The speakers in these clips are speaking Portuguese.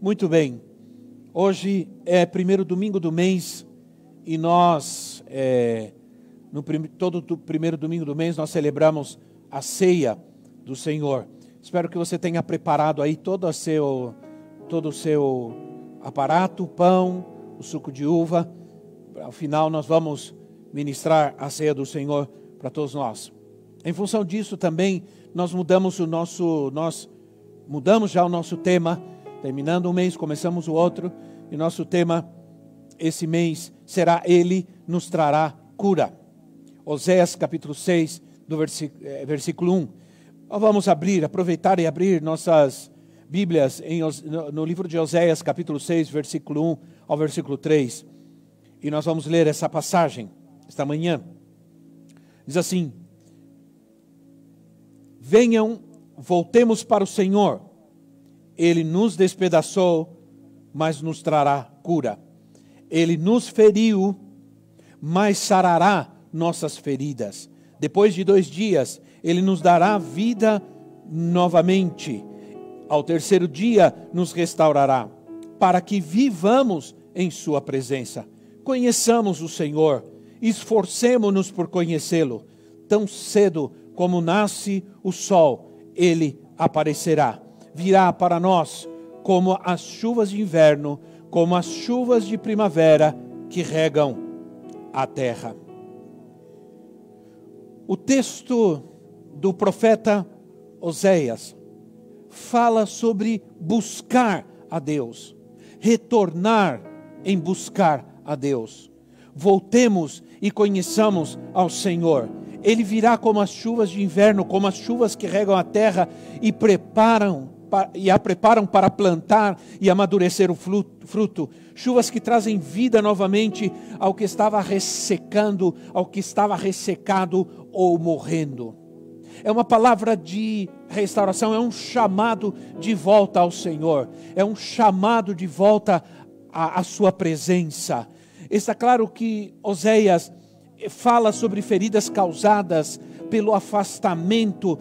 Muito bem. Hoje é primeiro domingo do mês e nós, é, no prim, todo do primeiro domingo do mês, nós celebramos a ceia do Senhor. Espero que você tenha preparado aí todo o seu, todo o seu aparato, o pão, o suco de uva. Ao final nós vamos ministrar a ceia do Senhor para todos nós. Em função disso também nós mudamos o nosso, nós mudamos já o nosso tema Terminando um mês, começamos o outro, e nosso tema esse mês será Ele nos trará cura. Oséias capítulo 6, do versículo, eh, versículo 1. Nós vamos abrir, aproveitar e abrir nossas Bíblias em, no livro de Oséias, capítulo 6, versículo 1 ao versículo 3. E nós vamos ler essa passagem esta manhã. Diz assim: Venham, voltemos para o Senhor ele nos despedaçou, mas nos trará cura. Ele nos feriu, mas sarará nossas feridas. Depois de dois dias, ele nos dará vida novamente. Ao terceiro dia, nos restaurará, para que vivamos em Sua presença. Conheçamos o Senhor, esforcemo-nos por conhecê-lo. Tão cedo como nasce o sol, ele aparecerá virá para nós como as chuvas de inverno, como as chuvas de primavera que regam a terra. O texto do profeta Oséias fala sobre buscar a Deus, retornar em buscar a Deus. Voltemos e conheçamos ao Senhor. Ele virá como as chuvas de inverno, como as chuvas que regam a terra e preparam e a preparam para plantar e amadurecer o fruto, chuvas que trazem vida novamente ao que estava ressecando, ao que estava ressecado ou morrendo. É uma palavra de restauração, é um chamado de volta ao Senhor, é um chamado de volta à, à Sua presença. Está claro que Oséias fala sobre feridas causadas pelo afastamento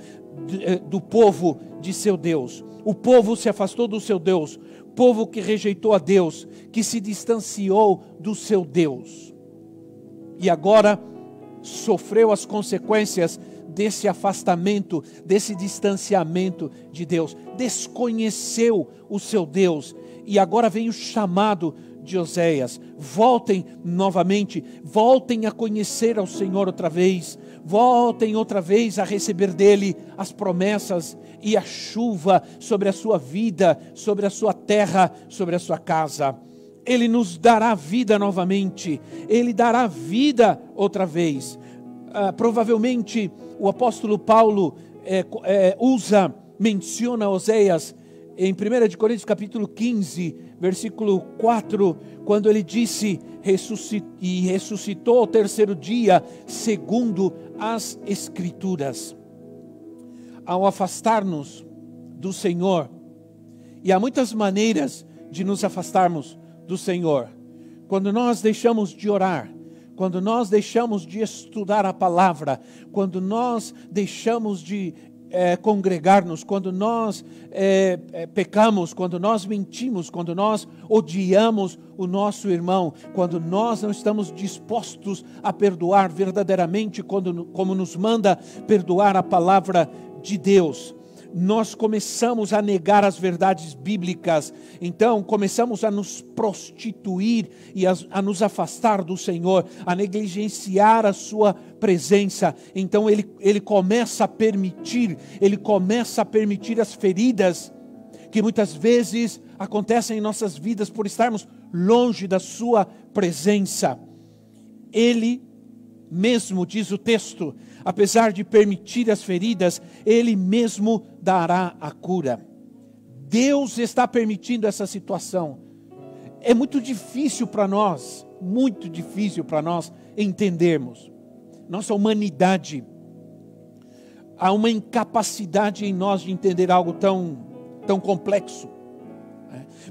do povo de seu Deus. O povo se afastou do seu Deus, povo que rejeitou a Deus, que se distanciou do seu Deus. E agora sofreu as consequências desse afastamento, desse distanciamento de Deus, desconheceu o seu Deus, e agora vem o chamado de Oséias: voltem novamente, voltem a conhecer ao Senhor outra vez, voltem outra vez a receber dele as promessas e a chuva sobre a sua vida, sobre a sua terra, sobre a sua casa. Ele nos dará vida novamente, ele dará vida outra vez. Ah, provavelmente o apóstolo Paulo é, é, usa, menciona Oséias em 1 Coríntios capítulo 15, versículo 4, quando ele disse e ressuscitou ao terceiro dia, segundo as Escrituras ao afastar-nos do Senhor, e há muitas maneiras de nos afastarmos do Senhor. Quando nós deixamos de orar, quando nós deixamos de estudar a palavra, quando nós deixamos de é, congregar-nos, quando nós é, é, pecamos, quando nós mentimos, quando nós odiamos o nosso irmão, quando nós não estamos dispostos a perdoar verdadeiramente, quando, como nos manda perdoar a palavra de Deus, nós começamos a negar as verdades bíblicas, então começamos a nos prostituir e a, a, nos afastar do Senhor, a negligenciar a Sua presença. Então ele, ele começa a permitir, ele começa a permitir as feridas que muitas vezes acontecem em nossas vidas por estarmos longe da Sua presença. Ele mesmo, diz o texto, apesar de permitir as feridas, Ele mesmo dará a cura. Deus está permitindo essa situação. É muito difícil para nós, muito difícil para nós entendermos. Nossa humanidade, há uma incapacidade em nós de entender algo tão, tão complexo.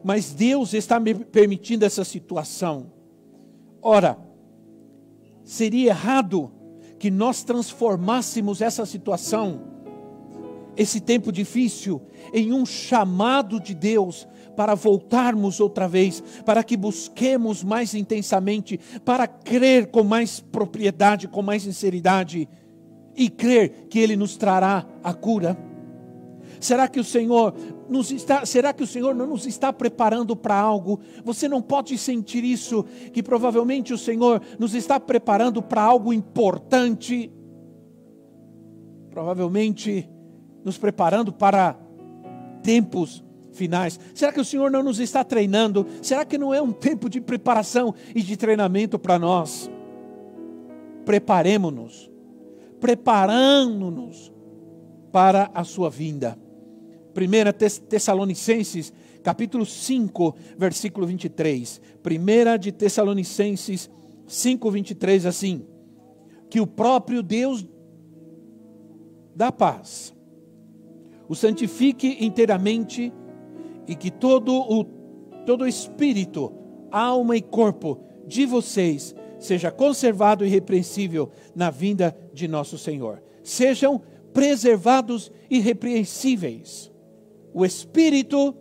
Mas Deus está permitindo essa situação. Ora, seria errado que nós transformássemos essa situação esse tempo difícil em um chamado de Deus para voltarmos outra vez, para que busquemos mais intensamente, para crer com mais propriedade, com mais sinceridade e crer que Ele nos trará a cura? Será que o Senhor nos está, será que o Senhor não nos está preparando para algo? Você não pode sentir isso, que provavelmente o Senhor nos está preparando para algo importante. Provavelmente nos preparando para tempos finais. Será que o Senhor não nos está treinando? Será que não é um tempo de preparação e de treinamento para nós? Preparemos-nos, preparando-nos para a sua vinda. 1 Tessalonicenses, capítulo 5, versículo 23. 1 de Tessalonicenses 5, 23, assim: Que o próprio Deus da paz o santifique inteiramente e que todo o todo espírito, alma e corpo de vocês seja conservado irrepreensível na vinda de nosso Senhor. Sejam preservados irrepreensíveis. O espírito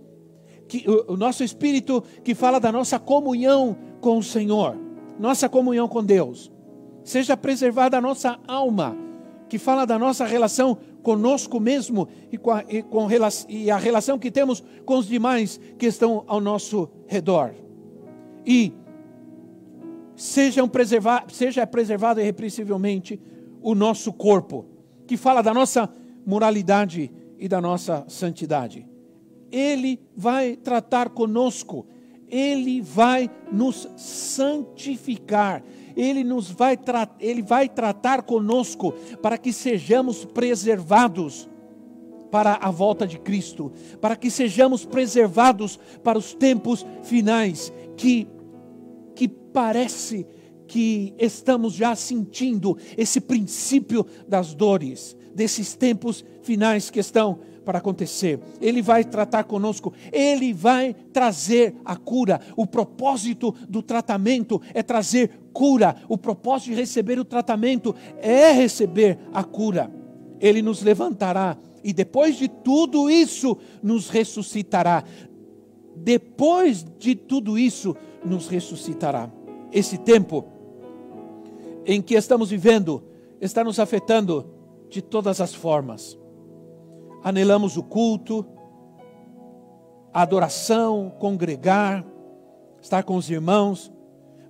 que o, o nosso espírito que fala da nossa comunhão com o Senhor, nossa comunhão com Deus. Seja preservada a nossa alma, que fala da nossa relação conosco mesmo e, com a, e, com, e a relação que temos com os demais que estão ao nosso redor. E sejam preserva, seja preservado irrepreensivelmente o nosso corpo, que fala da nossa moralidade e da nossa santidade. Ele vai tratar conosco, ele vai nos santificar. Ele nos vai, ele vai tratar conosco para que sejamos preservados para a volta de Cristo, para que sejamos preservados para os tempos finais que que parece que estamos já sentindo esse princípio das dores, desses tempos finais que estão para acontecer. Ele vai tratar conosco, ele vai trazer a cura. O propósito do tratamento é trazer cura. O propósito de receber o tratamento é receber a cura. Ele nos levantará e depois de tudo isso nos ressuscitará. Depois de tudo isso nos ressuscitará. Esse tempo em que estamos vivendo está nos afetando de todas as formas. Anelamos o culto, a adoração, congregar, estar com os irmãos,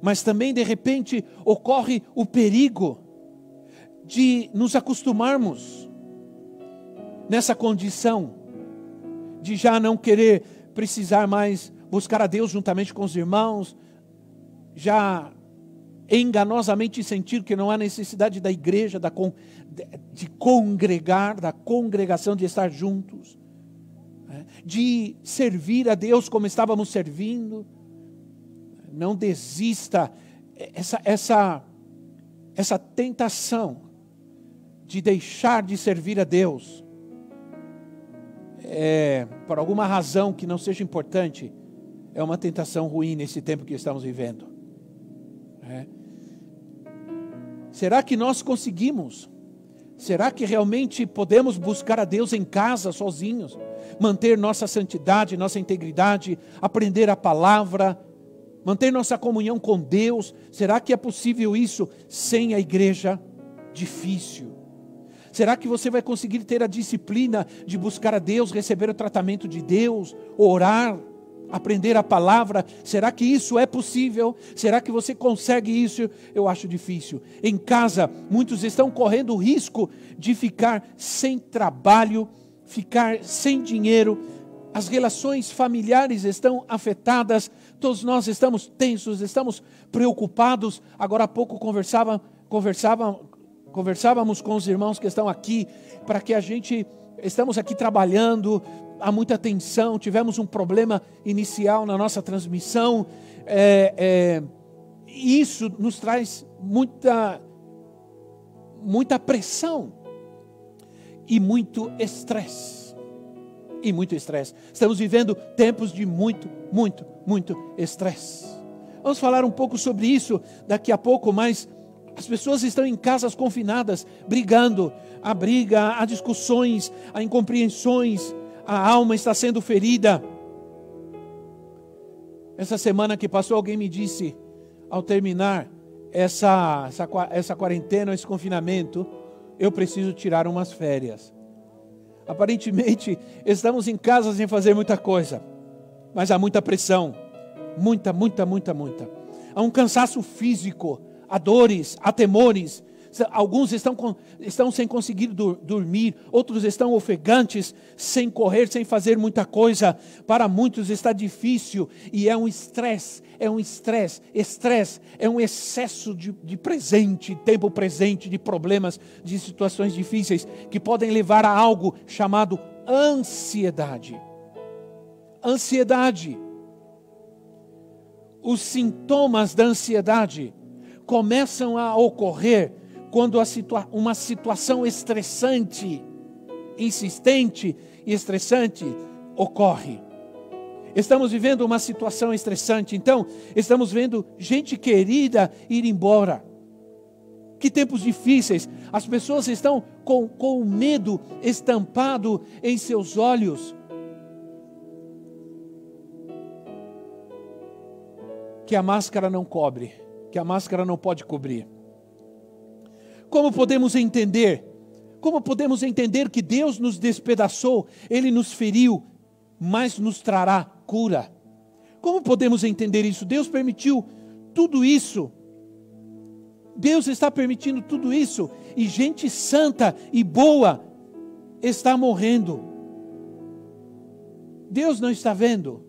mas também de repente ocorre o perigo de nos acostumarmos nessa condição de já não querer precisar mais buscar a Deus juntamente com os irmãos, já enganosamente sentir que não há necessidade da igreja, da, de congregar, da congregação, de estar juntos, né? de servir a Deus como estávamos servindo. Não desista essa, essa, essa tentação de deixar de servir a Deus, é, por alguma razão que não seja importante, é uma tentação ruim nesse tempo que estamos vivendo. É. Será que nós conseguimos? Será que realmente podemos buscar a Deus em casa, sozinhos? Manter nossa santidade, nossa integridade, aprender a palavra, manter nossa comunhão com Deus? Será que é possível isso sem a igreja? Difícil. Será que você vai conseguir ter a disciplina de buscar a Deus, receber o tratamento de Deus, orar? Aprender a palavra. Será que isso é possível? Será que você consegue isso? Eu acho difícil. Em casa, muitos estão correndo o risco de ficar sem trabalho, ficar sem dinheiro. As relações familiares estão afetadas, todos nós estamos tensos, estamos preocupados. Agora há pouco conversava, conversava, conversávamos com os irmãos que estão aqui para que a gente estamos aqui trabalhando, há muita tensão, tivemos um problema inicial na nossa transmissão. É, é, isso nos traz muita, muita pressão e muito estresse. E muito estresse. Estamos vivendo tempos de muito, muito, muito estresse. Vamos falar um pouco sobre isso daqui a pouco, mas As pessoas estão em casas confinadas, brigando. Há briga, há discussões, há incompreensões, a alma está sendo ferida. Essa semana que passou, alguém me disse, ao terminar essa, essa, essa quarentena, esse confinamento, eu preciso tirar umas férias. Aparentemente, estamos em casa sem fazer muita coisa, mas há muita pressão, muita, muita, muita, muita. Há um cansaço físico, há dores, há temores, Alguns estão, com, estão sem conseguir dur, dormir, outros estão ofegantes, sem correr, sem fazer muita coisa. Para muitos está difícil e é um estresse, é um estresse. Estresse é um excesso de, de presente, tempo presente, de problemas, de situações difíceis que podem levar a algo chamado ansiedade. Ansiedade. Os sintomas da ansiedade começam a ocorrer quando situa uma situação estressante, insistente e estressante ocorre. Estamos vivendo uma situação estressante, então, estamos vendo gente querida ir embora. Que tempos difíceis, as pessoas estão com, com o medo estampado em seus olhos. Que a máscara não cobre, que a máscara não pode cobrir. Como podemos entender? Como podemos entender que Deus nos despedaçou, Ele nos feriu, mas nos trará cura? Como podemos entender isso? Deus permitiu tudo isso. Deus está permitindo tudo isso e gente santa e boa está morrendo. Deus não está vendo?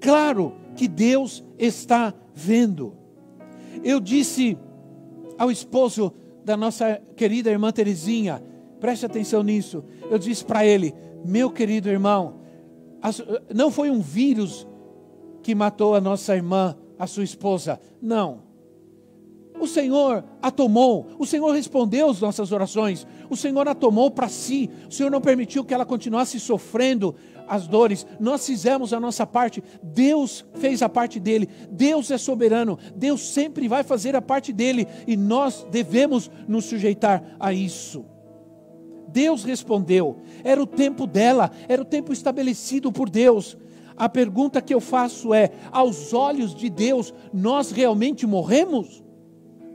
Claro que Deus está vendo. Eu disse ao esposo da nossa querida irmã Terezinha. Preste atenção nisso. Eu disse para ele: Meu querido irmão, não foi um vírus que matou a nossa irmã, a sua esposa. Não. O Senhor a tomou, o Senhor respondeu as nossas orações, o Senhor a tomou para si, o Senhor não permitiu que ela continuasse sofrendo as dores, nós fizemos a nossa parte, Deus fez a parte dele, Deus é soberano, Deus sempre vai fazer a parte dele e nós devemos nos sujeitar a isso. Deus respondeu, era o tempo dela, era o tempo estabelecido por Deus. A pergunta que eu faço é: aos olhos de Deus, nós realmente morremos?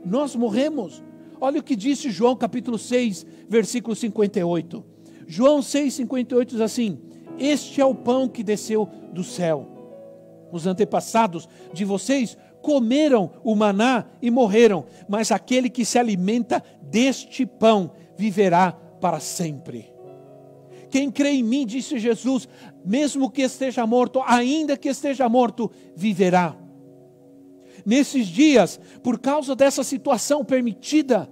Nós morremos. Olha o que disse João capítulo 6, versículo 58. João 6, 58 diz assim: este é o pão que desceu do céu. Os antepassados de vocês comeram o maná e morreram, mas aquele que se alimenta deste pão viverá para sempre. Quem crê em mim, disse Jesus, mesmo que esteja morto, ainda que esteja morto, viverá. Nesses dias, por causa dessa situação permitida,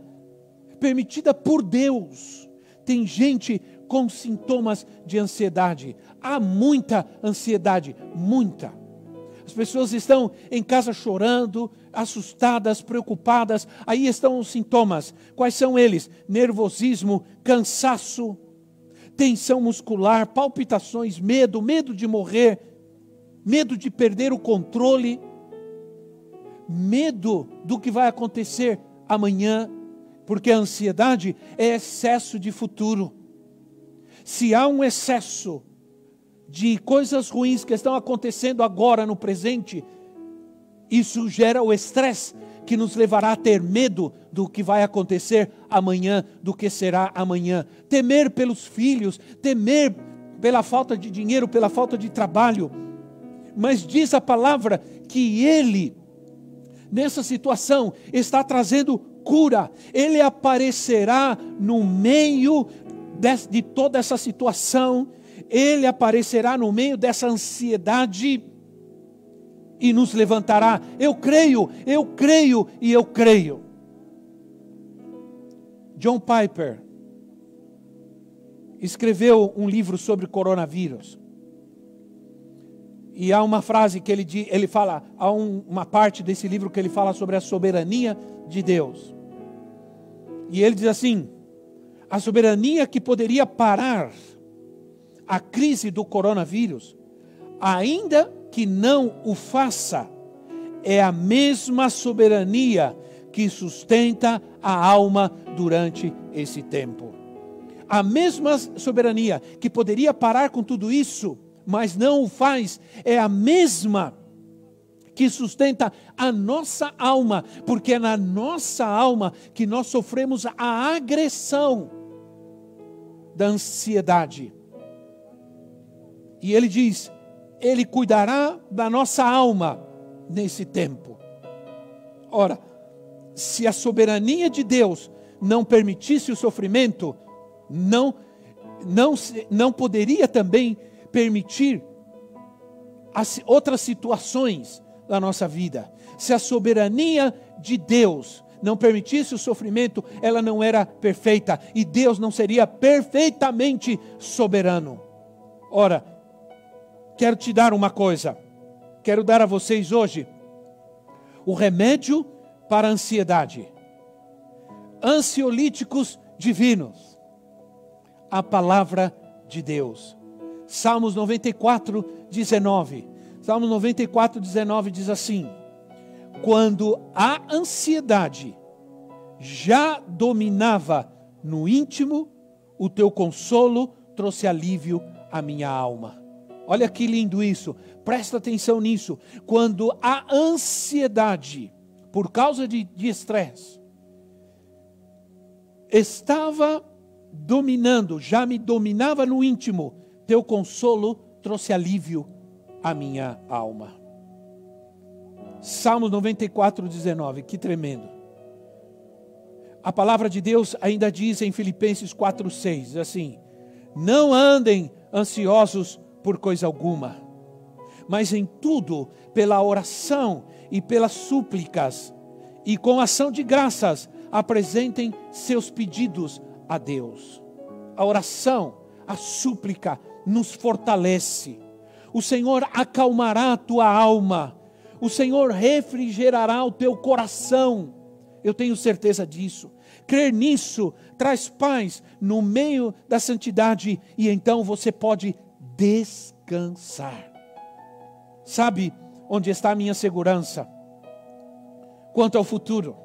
permitida por Deus, tem gente com sintomas de ansiedade. Há muita ansiedade, muita. As pessoas estão em casa chorando, assustadas, preocupadas. Aí estão os sintomas. Quais são eles? Nervosismo, cansaço, tensão muscular, palpitações, medo, medo de morrer, medo de perder o controle, medo do que vai acontecer amanhã, porque a ansiedade é excesso de futuro. Se há um excesso de coisas ruins que estão acontecendo agora no presente, isso gera o estresse que nos levará a ter medo do que vai acontecer amanhã, do que será amanhã. Temer pelos filhos, temer pela falta de dinheiro, pela falta de trabalho. Mas diz a palavra que Ele, nessa situação, está trazendo cura. Ele aparecerá no meio de, toda essa situação, Ele aparecerá no meio dessa ansiedade e nos levantará. Eu creio, eu creio e eu creio. John Piper escreveu um livro sobre coronavírus. E há uma frase que ele, ele fala, há um, uma parte desse livro que ele fala sobre a soberania de Deus. E ele diz assim: a soberania que poderia parar a crise do coronavírus, ainda que não o faça, é a mesma soberania que sustenta a alma durante esse tempo. A mesma soberania que poderia parar com tudo isso, mas não o faz, é a mesma que sustenta a nossa alma, porque é na nossa alma que nós sofremos a agressão da ansiedade. E ele diz: Ele cuidará da nossa alma nesse tempo. Ora, se a soberania de Deus não permitisse o sofrimento, não, não, não poderia também permitir as outras situações da nossa vida. Se a soberania de Deus não permitisse o sofrimento, ela não era perfeita e Deus não seria perfeitamente soberano. Ora, quero te dar uma coisa, quero dar a vocês hoje o remédio para a ansiedade. Ansiolíticos divinos. A palavra de Deus. Salmos 94, 19. Salmos 94, 19 diz assim: Quando a ansiedade já dominava no íntimo, o teu consolo trouxe alívio à minha alma. Olha que lindo isso, presta atenção nisso. Quando a ansiedade por causa de estresse, estava dominando, já me dominava no íntimo, teu consolo trouxe alívio à minha alma. Salmos 94, 19, que tremendo. A palavra de Deus ainda diz em Filipenses 4, 6, assim: Não andem ansiosos por coisa alguma, mas em tudo, pela oração e pelas súplicas, e com ação de graças, apresentem seus pedidos a Deus. A oração, a súplica nos fortalece. O Senhor acalmará a tua alma. O Senhor refrigerará o teu coração. Eu tenho certeza disso. Crer nisso traz paz no meio da santidade e então você pode descansar. Sabe, onde está a minha segurança quanto ao futuro,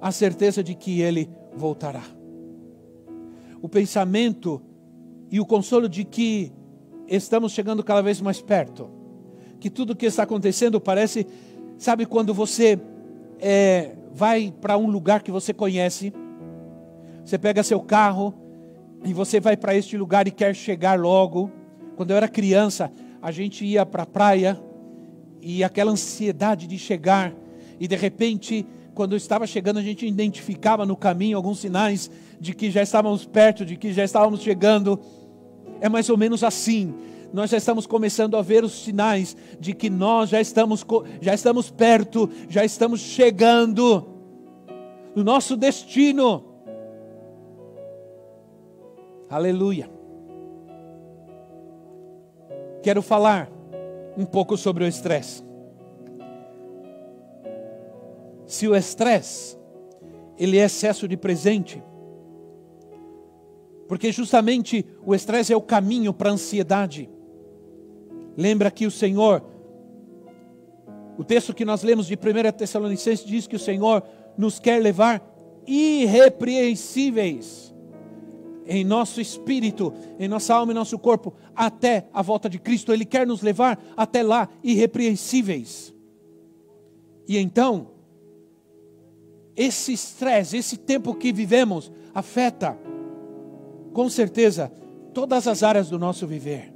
a certeza de que Ele voltará. O pensamento e o consolo de que estamos chegando cada vez mais perto, que tudo o que está acontecendo parece, sabe, quando você é, vai para um lugar que você conhece, você pega seu carro e você vai para este lugar e quer chegar logo. Quando eu era criança, a gente ia para a praia e aquela ansiedade de chegar, e de repente, quando estava chegando, a gente identificava no caminho alguns sinais de que já estávamos perto, de que já estávamos chegando. É mais ou menos assim. Nós já estamos começando a ver os sinais de que nós já estamos, já estamos perto, já estamos chegando no nosso destino. Aleluia. Quero falar um pouco sobre o estresse. Se o estresse ele é excesso de presente, porque justamente o estresse é o caminho para a ansiedade. Lembra que o Senhor, o texto que nós lemos de 1 Tessalonicenses diz que o Senhor nos quer levar irrepreensíveis em nosso espírito, em nossa alma e nosso corpo, até a volta de Cristo. Ele quer nos levar até lá, irrepreensíveis. E então, esse estresse, esse tempo que vivemos, afeta, com certeza, todas as áreas do nosso viver.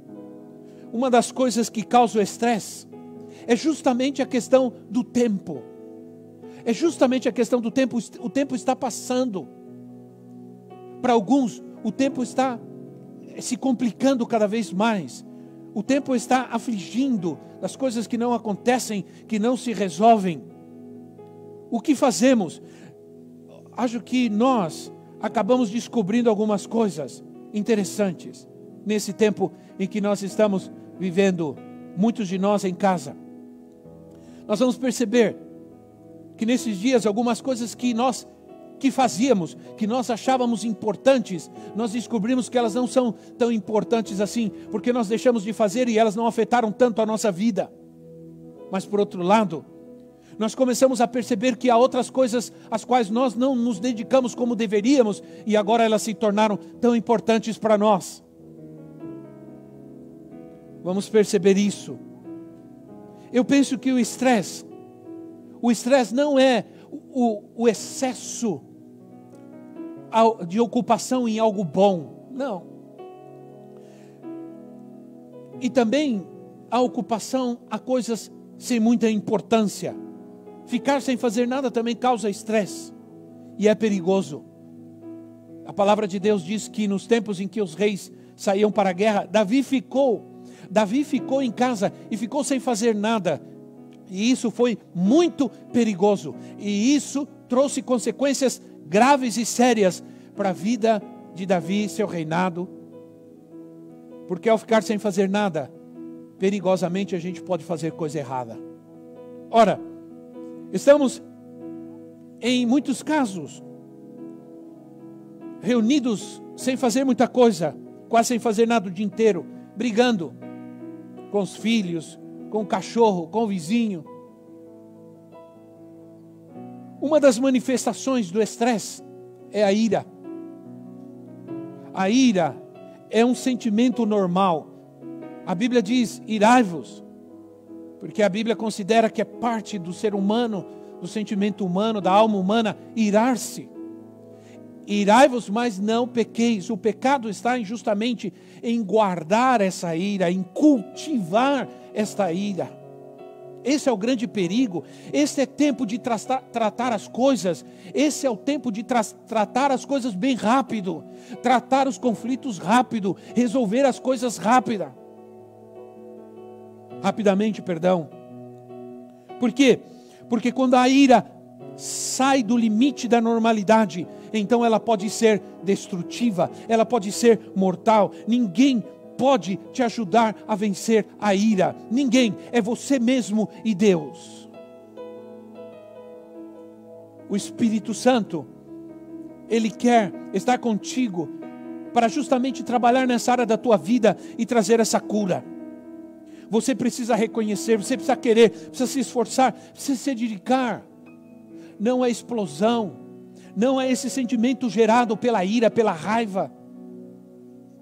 Uma das coisas que causa o estresse é justamente a questão do tempo. É justamente a questão do tempo, o tempo está passando. Para alguns, o tempo está se complicando cada vez mais. O tempo está afligindo as coisas que não acontecem, que não se resolvem. O que fazemos? Acho que nós acabamos descobrindo algumas coisas interessantes nesse tempo em que nós estamos vivendo, muitos de nós em casa. Nós vamos perceber que nesses dias algumas coisas que nós que fazíamos, que nós achávamos importantes, nós descobrimos que elas não são tão importantes assim, porque nós deixamos de fazer e elas não afetaram tanto a nossa vida. Mas por outro lado, nós começamos a perceber que há outras coisas às quais nós não nos dedicamos como deveríamos e agora elas se tornaram tão importantes para nós. Vamos perceber isso. Eu penso que o estresse, o estresse não é o, o excesso de ocupação em algo bom, não. E também a ocupação a coisas sem muita importância. Ficar sem fazer nada também causa estresse e é perigoso. A palavra de Deus diz que nos tempos em que os reis saíam para a guerra, Davi ficou Davi ficou em casa e ficou sem fazer nada. E isso foi muito perigoso. E isso trouxe consequências graves e sérias para a vida de Davi e seu reinado. Porque ao ficar sem fazer nada, perigosamente a gente pode fazer coisa errada. Ora, estamos em muitos casos reunidos sem fazer muita coisa, quase sem fazer nada o dia inteiro, brigando, com os filhos, com o cachorro, com o vizinho. Uma das manifestações do estresse é a ira. A ira é um sentimento normal. A Bíblia diz: irai-vos, porque a Bíblia considera que é parte do ser humano, do sentimento humano, da alma humana, irar-se. Irai-vos, mas não pequeis. O pecado está justamente em guardar essa ira, em cultivar esta ira. Esse é o grande perigo. Esse é tempo de tra tratar as coisas. Esse é o tempo de tra tratar as coisas bem rápido, tratar os conflitos rápido, resolver as coisas rápida. Rapidamente, perdão. Por quê? Porque quando a ira sai do limite da normalidade, então ela pode ser destrutiva, ela pode ser mortal. Ninguém pode te ajudar a vencer a ira. Ninguém, é você mesmo e Deus. O Espírito Santo, ele quer estar contigo para justamente trabalhar nessa área da tua vida e trazer essa cura. Você precisa reconhecer, você precisa querer, precisa se esforçar, precisa se dedicar. Não é explosão, não é esse sentimento gerado pela ira, pela raiva,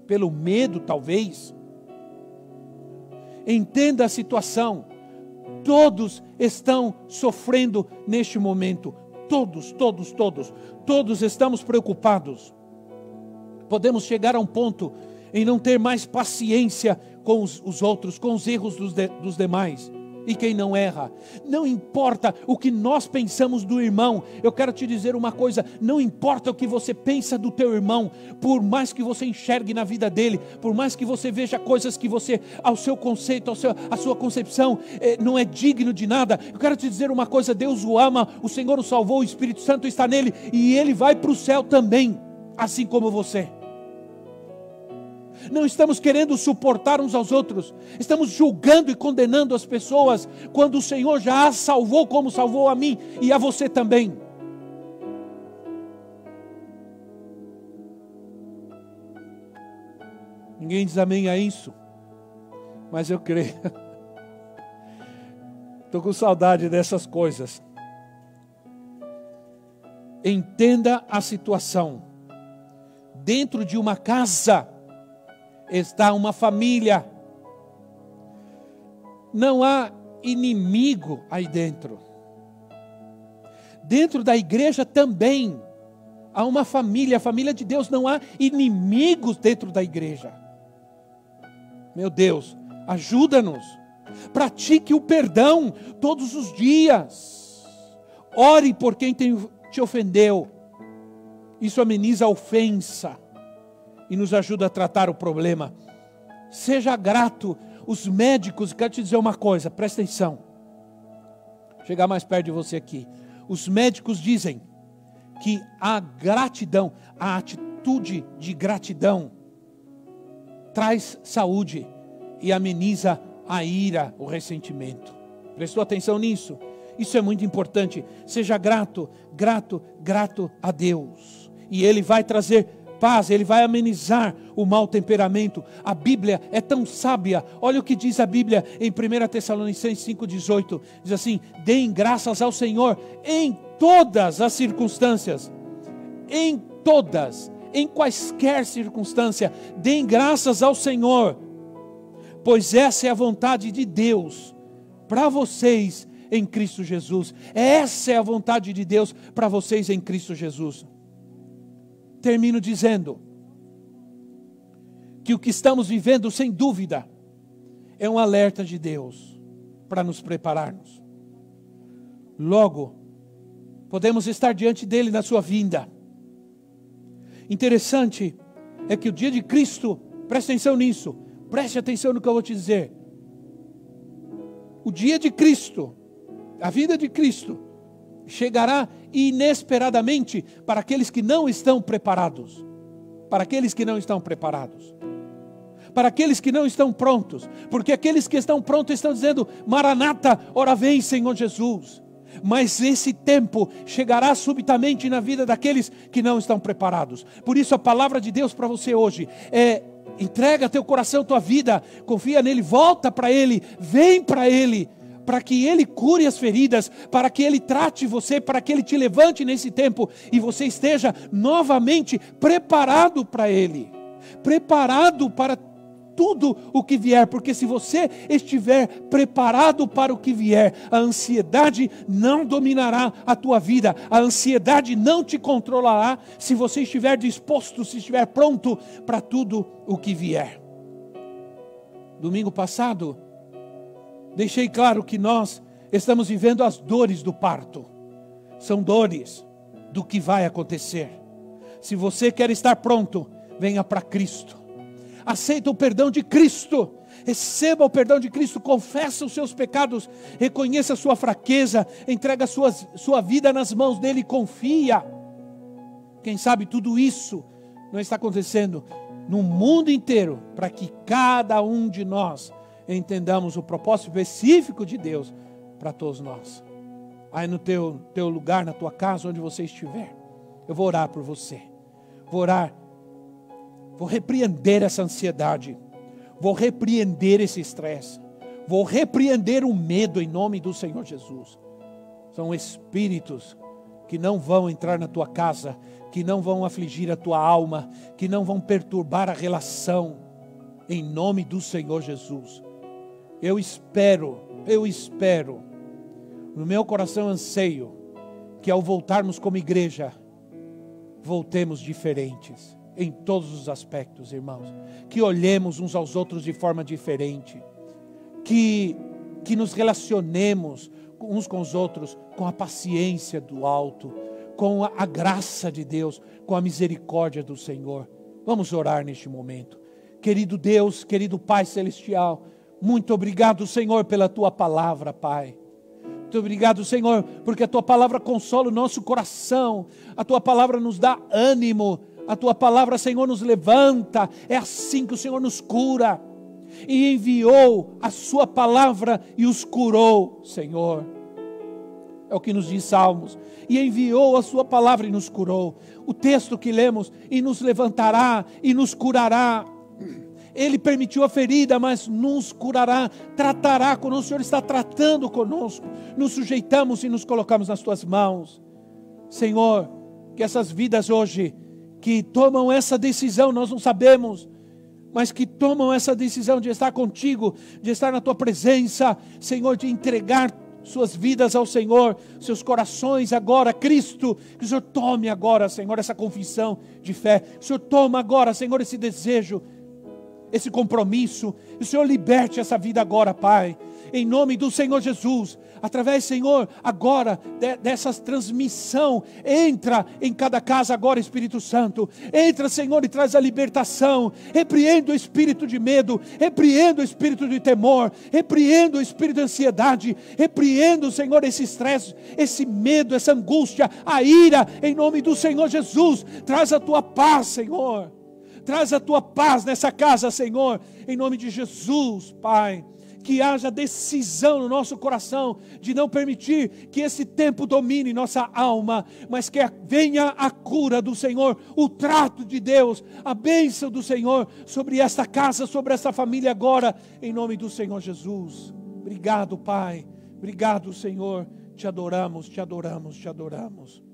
pelo medo, talvez. Entenda a situação. Todos estão sofrendo neste momento. Todos, todos, todos. Todos estamos preocupados. Podemos chegar a um ponto em não ter mais paciência com os, os outros, com os erros dos, de, dos demais e quem não erra. Não importa o que nós pensamos do irmão, eu quero te dizer uma coisa: não importa o que você pensa do teu irmão, por mais que você enxergue na vida dele, por mais que você veja coisas que você, ao seu conceito, ao seu, a sua concepção, eh, não é digno de nada, eu quero te dizer uma coisa: Deus o ama, o Senhor o salvou, o Espírito Santo está nele e ele vai para o céu também, assim como você não estamos querendo suportar uns aos outros, estamos julgando e condenando as pessoas, quando o Senhor já as salvou, como salvou a mim e a você também. Ninguém diz amém a isso, mas eu creio. Estou com saudade dessas coisas. Entenda a situação. Dentro de uma casa, está uma família. Não há inimigo aí dentro. Dentro da igreja também há uma família, a família de Deus, não há inimigos dentro da igreja. Meu Deus, ajuda-nos. Pratique o perdão todos os dias. Ore por quem te ofendeu. Isso ameniza a ofensa e nos ajuda a tratar o problema. Seja grato. Os médicos, quero te dizer uma coisa, presta atenção. Chegar mais perto de você aqui. Os médicos dizem que a gratidão, a atitude de gratidão, traz saúde e ameniza a ira, o ressentimento. Prestou atenção nisso? Isso é muito importante. Seja grato, grato, grato a Deus. E Ele vai trazer paz, ele vai amenizar o mau temperamento. A Bíblia é tão sábia. Olha o que diz a Bíblia em 1 Tessalonicenses 5,18: diz assim: deem graças ao Senhor em todas as circunstâncias. Em todas, em quaisquer circunstância, deem graças ao Senhor, pois essa é a vontade de Deus para vocês em Cristo Jesus. Essa é a vontade de Deus para vocês em Cristo Jesus. Termino dizendo que o que estamos vivendo, sem dúvida, é um alerta de Deus para nos prepararmos. Logo, podemos estar diante dele na sua vinda. Interessante é que o dia de Cristo, preste atenção nisso, preste atenção no que eu vou te dizer. O dia de Cristo, a vida de Cristo, chegará inesperadamente para aqueles que não estão preparados. Para aqueles que não estão preparados. Para aqueles que não estão prontos. Porque aqueles que estão prontos estão dizendo: Maranata, ora vem, Senhor Jesus. Mas esse tempo chegará subitamente na vida daqueles que não estão preparados. Por isso, a palavra de Deus para você hoje é: entrega teu coração, tua vida, confia nele, volta para ele, vem para ele para que Ele cure as feridas, para que Ele trate você, para que Ele te levante nesse tempo e você esteja novamente preparado para Ele, preparado para tudo o que vier, porque se você estiver preparado para o que vier, a ansiedade não dominará a tua vida, a ansiedade não te controlará se você estiver disposto, se estiver pronto para tudo o que vier. Domingo passado, deixei claro que nós estamos vivendo as dores do parto. São dores do que vai acontecer. Se você quer estar pronto, venha para Cristo. Aceita o perdão de Cristo. Receba o perdão de Cristo, confessa os seus pecados, reconheça a sua fraqueza, entrega sua, sua vida nas mãos dele confia. Quem sabe tudo isso não está acontecendo no mundo inteiro para que cada um de nós entendamos o propósito específico de Deus para todos nós. Aí no teu, teu lugar, na tua casa, onde você estiver, eu vou orar por você. Vou orar, vou repreender essa ansiedade, vou repreender esse estresse, vou repreender o medo em nome do Senhor Jesus. São espíritos que não vão entrar na tua casa, que não vão afligir a tua alma, que não vão perturbar a relação, em nome do Senhor Jesus. Eu espero, eu espero, no meu coração anseio, que ao voltarmos como igreja, voltemos diferentes em todos os aspectos, irmãos. Que olhemos uns aos outros de forma diferente. Que, que nos relacionemos uns com os outros com a paciência do alto, com a, a graça de Deus, com a misericórdia do Senhor. Vamos orar neste momento. Querido Deus, querido Pai Celestial, muito obrigado, Senhor, pela tua palavra, Pai. Muito obrigado, Senhor, porque a tua palavra consola o nosso coração, a tua palavra nos dá ânimo, a tua palavra, Senhor, nos levanta. É assim que o Senhor nos cura. E enviou a sua palavra e os curou, Senhor. É o que nos diz Salmos. E enviou a sua palavra e nos curou. O texto que lemos, e nos levantará e nos curará ele permitiu a ferida, mas nos curará, tratará conosco. O Senhor está tratando conosco. Nos sujeitamos e nos colocamos nas tuas mãos. Senhor, que essas vidas hoje que tomam essa decisão, nós não sabemos, mas que tomam essa decisão de estar contigo, de estar na tua presença, Senhor, de entregar suas vidas ao Senhor, seus corações agora, Cristo, que o Senhor tome agora, Senhor, essa confissão de fé, que o Senhor toma agora, Senhor, esse desejo esse compromisso. o Senhor liberte essa vida agora, Pai. Em nome do Senhor Jesus, através, Senhor, agora de, dessa transmissão, entra em cada casa agora, Espírito Santo. Entra, Senhor, e traz a libertação. Repreenda o espírito de medo, repreenda o espírito de temor, repreenda o espírito de ansiedade, repreenda, Senhor, esse estresse, esse medo, essa angústia, a ira, em nome do Senhor Jesus. Traz a tua paz, Senhor Traz a tua paz nessa casa, Senhor, em nome de Jesus, Pai que haja decisão no nosso coração de não permitir que esse tempo domine nossa alma, mas que venha a cura do Senhor, o trato de Deus, a bênção do Senhor sobre esta casa, sobre esta família agora, em nome do Senhor Jesus. Obrigado, Pai. Obrigado, Senhor. Te adoramos, te adoramos, te adoramos.